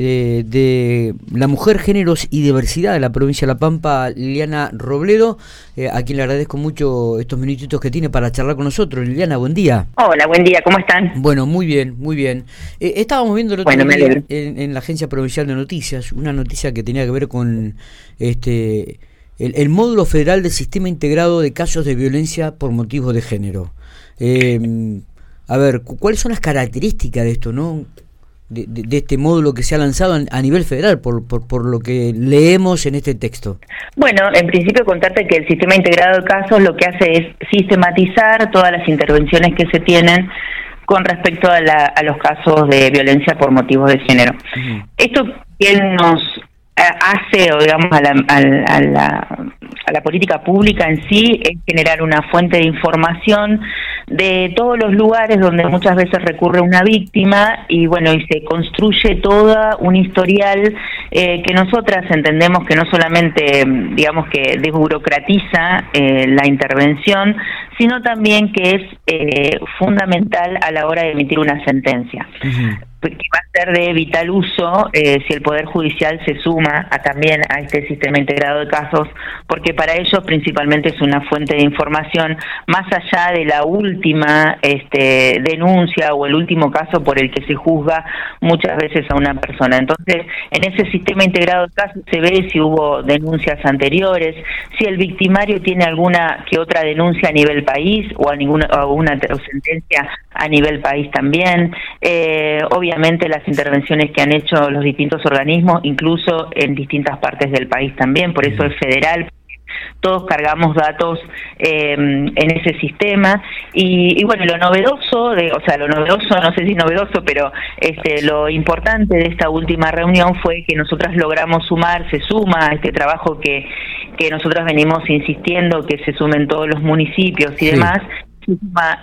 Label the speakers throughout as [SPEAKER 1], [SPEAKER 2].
[SPEAKER 1] eh, de la mujer, géneros y diversidad de la provincia de La Pampa, Liliana Robledo, eh, a quien le agradezco mucho estos minutitos que tiene para charlar con nosotros. Liliana, buen día.
[SPEAKER 2] Hola, buen día, ¿cómo están?
[SPEAKER 1] Bueno, muy bien, muy bien. Eh, estábamos viendo el otro día en, la Agencia Provincial de Noticias una noticia que tenía que ver con este el, módulo federal del Sistema Integrado de Casos de Violencia por Motivos de Género. a ver, ¿cuáles son las características de esto, no? De, este módulo que se ha lanzado a nivel federal, por, por, lo que leemos en este texto?
[SPEAKER 2] Bueno, en principio contarte que el sistema integrado de casos lo que hace es sistematizar todas las intervenciones que se tienen con respecto a, los casos de violencia por motivos de género. Esto bien nos eh, hace, o digamos, a la, a, la, a la política pública en sí es generar una fuente de información de todos los lugares donde muchas veces recurre una víctima y bueno, y se construye toda un historial eh, que nosotras entendemos que no solamente, digamos que desburocratiza eh, la intervención, sino también que es eh, fundamental a la hora de emitir una sentencia que va a ser de vital uso eh, si el Poder Judicial se suma a, también a este sistema integrado de casos, porque para ellos principalmente es una fuente de información más allá de la última este, denuncia o el último caso por el que se juzga muchas veces a una persona. Entonces, en ese sistema integrado de casos se ve si hubo denuncias anteriores, si el victimario tiene alguna que otra denuncia a nivel país o a ninguna o una sentencia a nivel país también. Eh, obviamente las intervenciones que han hecho los distintos organismos, incluso en distintas partes del país también, por eso es federal, todos cargamos datos eh, en ese sistema y, bueno lo novedoso de, o sea lo novedoso no sé si novedoso pero este lo importante de esta última reunión fue que nosotras logramos sumar se suma a este trabajo que que nosotros venimos insistiendo que se sumen todos los municipios y demás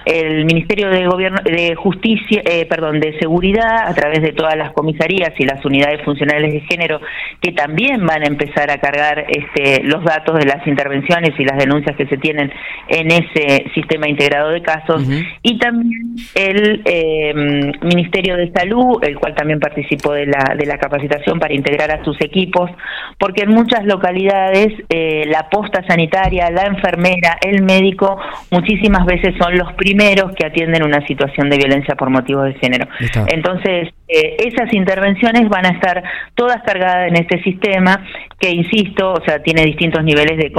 [SPEAKER 2] el Ministerio de Gobierno de Justicia, eh, perdón, de Seguridad a través de todas las comisarías y las unidades funcionales de género que también van a empezar a cargar este, los datos de las intervenciones y las denuncias que se tienen en ese sistema integrado de casos. Y también el em, Ministerio de Salud, el cual también participó de la de la capacitación para integrar a sus equipos, porque en muchas localidades eh, la posta sanitaria, la enfermera, el médico muchísimas veces son los primeros que atienden una situación de violencia por motivos de género. Entonces, eh, esas intervenciones van a estar todas cargadas en este sistema que, insisto, o sea, tiene distintos niveles de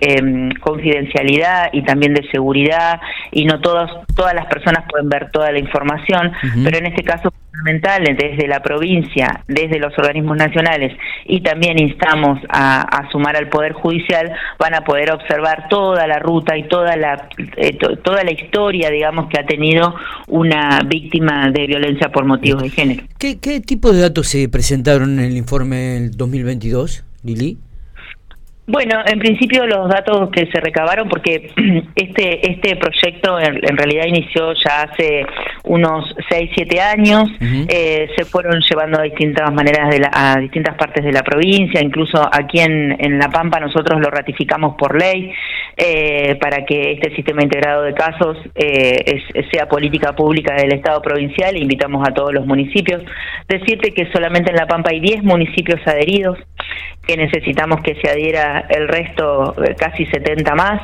[SPEAKER 2] em, confidencialidad y también de seguridad y no todas todas las personas pueden ver toda la información, pero en este caso fundamental desde la provincia, desde los organismos nacionales y también instamos a, sumar al Poder Judicial, van a poder observar toda la ruta y toda la, eh, toda la historia, digamos, que ha tenido una víctima de violencia por motivos de género.
[SPEAKER 1] ¿Qué, qué tipo de datos se presentaron en el informe del 2022, Lili?
[SPEAKER 2] Bueno, en principio los datos que se recabaron, porque este este proyecto en, realidad inició ya hace unos 6, 7 años, eh, se fueron llevando a distintas maneras de a distintas partes de la provincia, incluso aquí en, en La Pampa nosotros lo ratificamos por ley eh, para que este sistema integrado de casos eh, sea política pública del Estado provincial. E invitamos a todos los municipios. Decirte que solamente en La Pampa hay 10 municipios adheridos, que necesitamos que se adhiera el resto, eh, casi 70 más,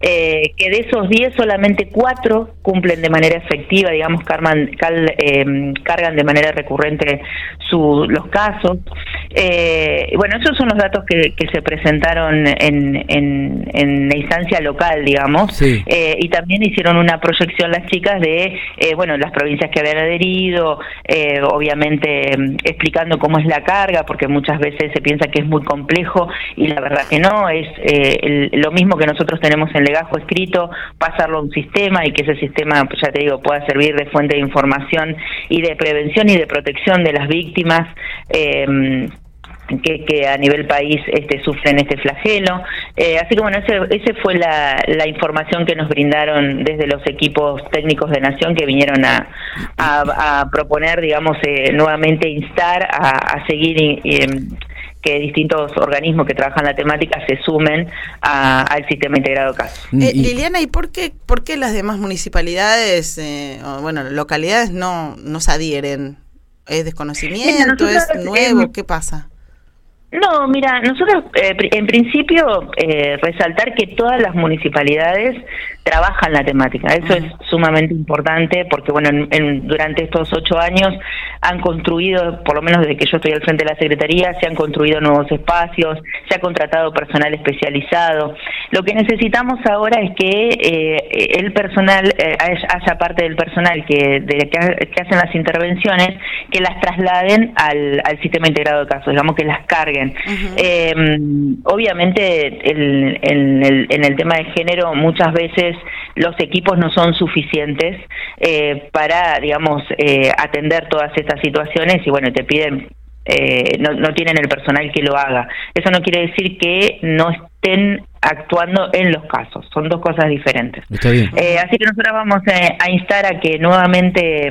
[SPEAKER 2] eh, que de esos 10 solamente 4 cumplen de manera efectiva, digamos, cargan, eh, cargan de manera recurrente su, los casos. bueno, esos son los datos que, se presentaron en, en, la instancia local, digamos, y también hicieron una proyección las chicas de, bueno, las provincias que habían adherido, obviamente explicando cómo es la carga, porque muchas veces se piensa que es muy complejo y la verdad que no, es eh, lo mismo que nosotros tenemos en legajo escrito, pasarlo a un sistema y que ese sistema, pues ya te digo, pueda servir de fuente de información y de prevención y de protección de las víctimas. Eh, que, a nivel país este, sufren este flagelo. Eh, así que bueno, ese, ese fue la, la, información que nos brindaron desde los equipos técnicos de Nación que vinieron a, a, proponer, digamos, eh, nuevamente instar a, a seguir que distintos organismos que trabajan la temática se sumen al sistema integrado CAS.
[SPEAKER 3] Eh, Liliana, ¿y por qué, por qué las demás municipalidades, eh, o, bueno, localidades no, no se adhieren ¿Es desconocimiento? ¿Es nuevo? ¿Qué pasa?
[SPEAKER 2] No, mira, nosotros eh, en principio eh, resaltar que todas las municipalidades trabajan la temática. Eso es sumamente importante porque, bueno, durante estos ocho años han construido, por lo menos desde que yo estoy al frente de la Secretaría, se han construido nuevos espacios, se ha contratado personal especializado. Lo que necesitamos ahora es que eh, el personal, haya parte del personal que, de, que, hacen las intervenciones, que las trasladen al, al sistema integrado de casos, digamos que las carguen Em, obviamente, en el tema de género, muchas veces los equipos no son suficientes eh, para, digamos, eh, atender todas estas situaciones y bueno, te piden eh, no, no, tienen el personal que lo haga. Eso no quiere decir que no estén actuando en los casos. Son dos cosas diferentes. Eh, así que nosotros vamos a, instar a que nuevamente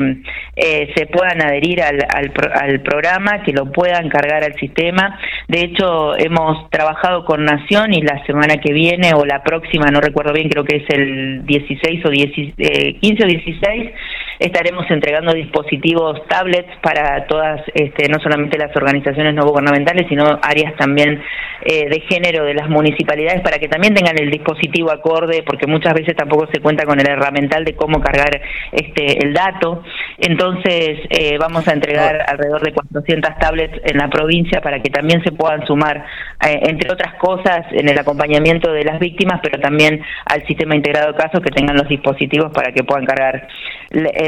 [SPEAKER 2] eh, se puedan adherir al, al, programa, que lo puedan cargar al sistema. De hecho, hemos trabajado con Nación y la semana que viene o la próxima, no recuerdo bien, creo que es el 16 o 15 eh, o 16, estaremos entregando dispositivos, tablets para todas, este, no solamente las organizaciones no gubernamentales, sino áreas también de género de las municipalidades para que también tengan el dispositivo acorde, porque muchas veces tampoco se cuenta con el herramental de cómo cargar este el dato. Entonces, eh, vamos a entregar alrededor de 400 tablets en la provincia para que también se puedan sumar, eh, entre otras cosas, en el acompañamiento de las víctimas, pero también al sistema integrado de casos que tengan los dispositivos para que puedan cargar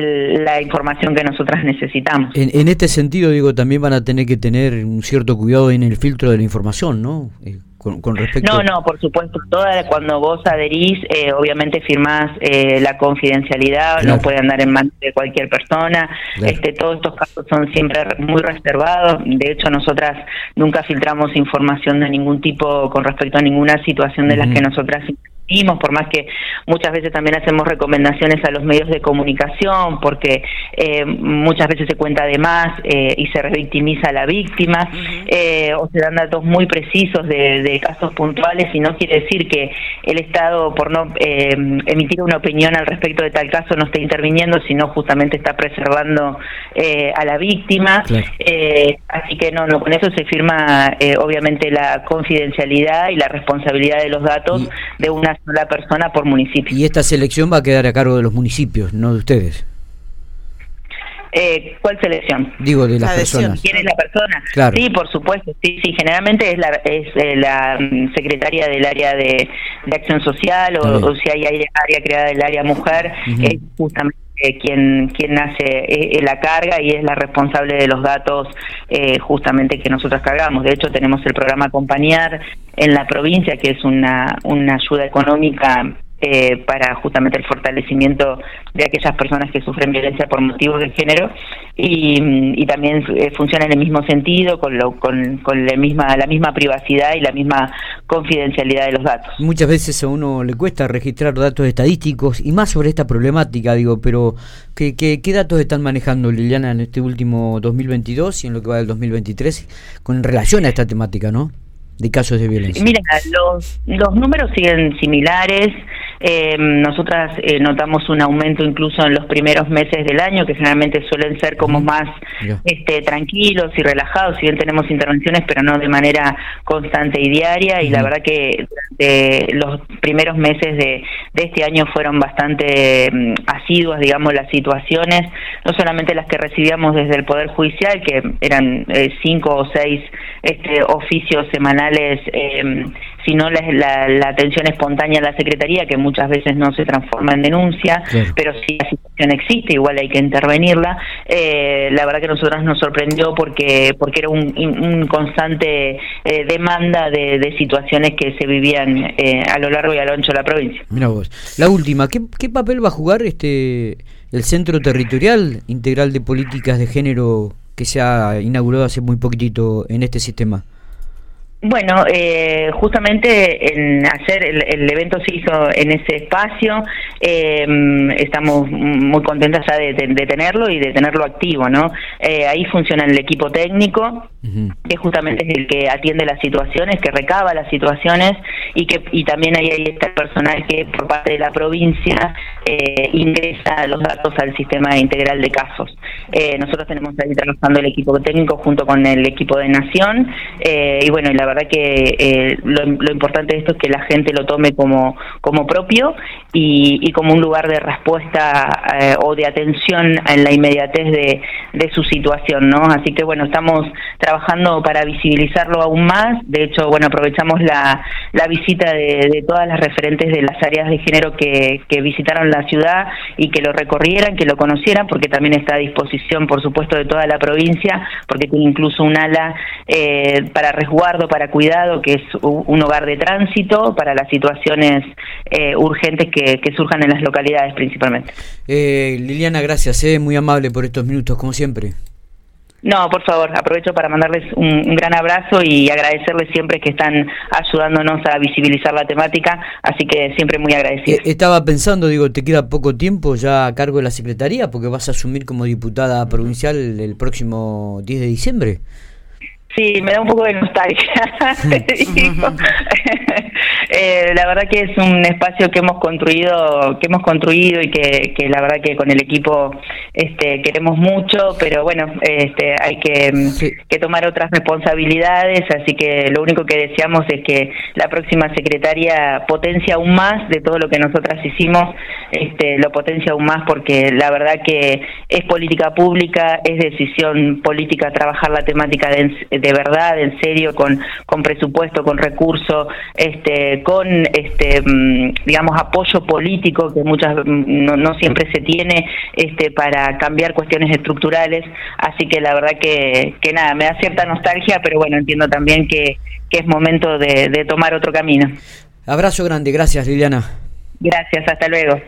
[SPEAKER 2] la información que nosotras necesitamos.
[SPEAKER 1] En, en, este sentido, digo, también van a tener que tener un cierto cuidado en el filtro de la información, ¿no? Eh, con, respecto...
[SPEAKER 2] No, no, por supuesto. Toda, cuando vos adherís, eh, obviamente firmás eh, la confidencialidad, no puede andar en manos de cualquier persona. Este, todos estos casos son siempre muy reservados. De hecho, nosotras nunca filtramos información de ningún tipo con respecto a ninguna situación de las que nosotras por más que muchas veces también hacemos recomendaciones a los medios de comunicación, porque eh, muchas veces se cuenta de más eh, y se revictimiza a la víctima, eh, o se dan datos muy precisos de, casos puntuales, y no quiere decir que el Estado, por no emitir una opinión al respecto de tal caso, no esté interviniendo, sino justamente está preservando a la víctima. así que no, no, con eso se firma obviamente la confidencialidad y la responsabilidad de los datos de una la persona por municipio.
[SPEAKER 1] Y esta selección va a quedar a cargo de los municipios, no de ustedes.
[SPEAKER 2] Eh, ¿Cuál selección?
[SPEAKER 1] Digo, de las personas.
[SPEAKER 2] ¿Quién es la persona? Sí, por supuesto. Sí, sí, generalmente es la, es eh, la mm, secretaria del área de, acción social o, si hay área creada del área mujer, es justamente quien, quien hace eh, la carga y es la responsable de los datos eh, justamente que nosotros cargamos. De hecho, tenemos el programa Acompañar en la provincia, que es una, una ayuda económica eh, para justamente el fortalecimiento de aquellas personas que sufren violencia por motivos de género y, también eh, funciona en el mismo sentido con, lo, con, con la misma la misma privacidad y la misma confidencialidad de los datos.
[SPEAKER 1] Muchas veces a uno le cuesta registrar datos estadísticos y más sobre esta problemática, digo, pero ¿qué, qué, qué datos están manejando Liliana en este último 2022 y en lo que va del 2023 con relación a esta temática, ¿no? De casos de violencia.
[SPEAKER 2] Mira, los, los números siguen similares. Eh, nosotras eh, notamos un aumento incluso en los primeros meses del año, que generalmente suelen ser como más este, tranquilos y relajados, si bien tenemos intervenciones, pero no de manera constante y diaria, y la verdad que los primeros meses de, este año fueron bastante mm, asiduas, digamos, las situaciones, no solamente las que recibíamos desde el Poder Judicial, que eran eh, cinco o seis este, oficios semanales eh, sino la, la, atención espontánea a la Secretaría, que muchas veces no se transforma en denuncia, pero si la situación existe, igual hay que intervenirla. Eh, la verdad que a nosotros nos sorprendió porque, porque era un, constante eh, demanda de, situaciones que se vivían eh, a lo largo y a lo ancho de la provincia.
[SPEAKER 1] Mira vos. La última, ¿qué, ¿qué papel va a jugar este el Centro Territorial Integral de Políticas de Género que se ha inaugurado hace muy poquitito en este sistema?
[SPEAKER 2] Bueno, eh, justamente en ayer el, evento se hizo en ese espacio. Eh, estamos muy contentas ya de, tenerlo y de tenerlo activo, ¿no? Eh, ahí funciona el equipo técnico, que justamente es el que atiende las situaciones, que recaba las situaciones y que y también ahí, está el personal que por parte de la provincia ingresa los datos al sistema integral de casos. nosotros tenemos ahí trabajando el equipo técnico junto con el equipo de Nación y bueno, la verdad que eh, lo, importante de esto es que la gente lo tome como, como propio y, como un lugar de respuesta eh, o de atención en la inmediatez de, de, su situación, ¿no? Así que bueno, estamos trabajando para visibilizarlo aún más. De hecho, bueno, aprovechamos la, la visita de, todas las referentes de las áreas de género que, que visitaron la ciudad y que lo recorrieran, que lo conocieran, porque también está a disposición, por supuesto, de toda la provincia, porque tiene incluso un ala eh, para resguardo, para cuidado, que es un hogar de tránsito para las situaciones eh, urgentes que, surjan en las localidades principalmente.
[SPEAKER 1] Eh, Liliana, gracias, eh, muy amable por estos minutos, como siempre.
[SPEAKER 2] No, por favor, aprovecho para mandarles un, gran abrazo y agradecerles siempre que están ayudándonos a visibilizar la temática, así que siempre muy agradecido.
[SPEAKER 1] Estaba pensando, digo, te queda poco tiempo ya a cargo de la Secretaría porque vas a asumir como diputada provincial el próximo 10 de diciembre.
[SPEAKER 2] Sí, me da un poco de nostalgia. eh, la verdad que es un espacio que hemos construido, que hemos construido y que, que, la verdad que con el equipo este, queremos mucho, pero bueno, este, hay que, que, tomar otras responsabilidades, así que lo único que deseamos es que la próxima secretaria potencie aún más de todo lo que nosotras hicimos, este, lo potencia aún más porque la verdad que es política pública, es decisión política trabajar la temática de de verdad, en serio, con, con presupuesto, con recursos, este, con este, mm, digamos apoyo político que muchas mm, no, siempre se tiene este, para cambiar cuestiones estructurales. Así que la verdad que, que nada, me da cierta nostalgia, pero bueno, entiendo también que, que es momento de, de tomar otro camino.
[SPEAKER 1] Abrazo grande, gracias Liliana.
[SPEAKER 2] Gracias, hasta luego.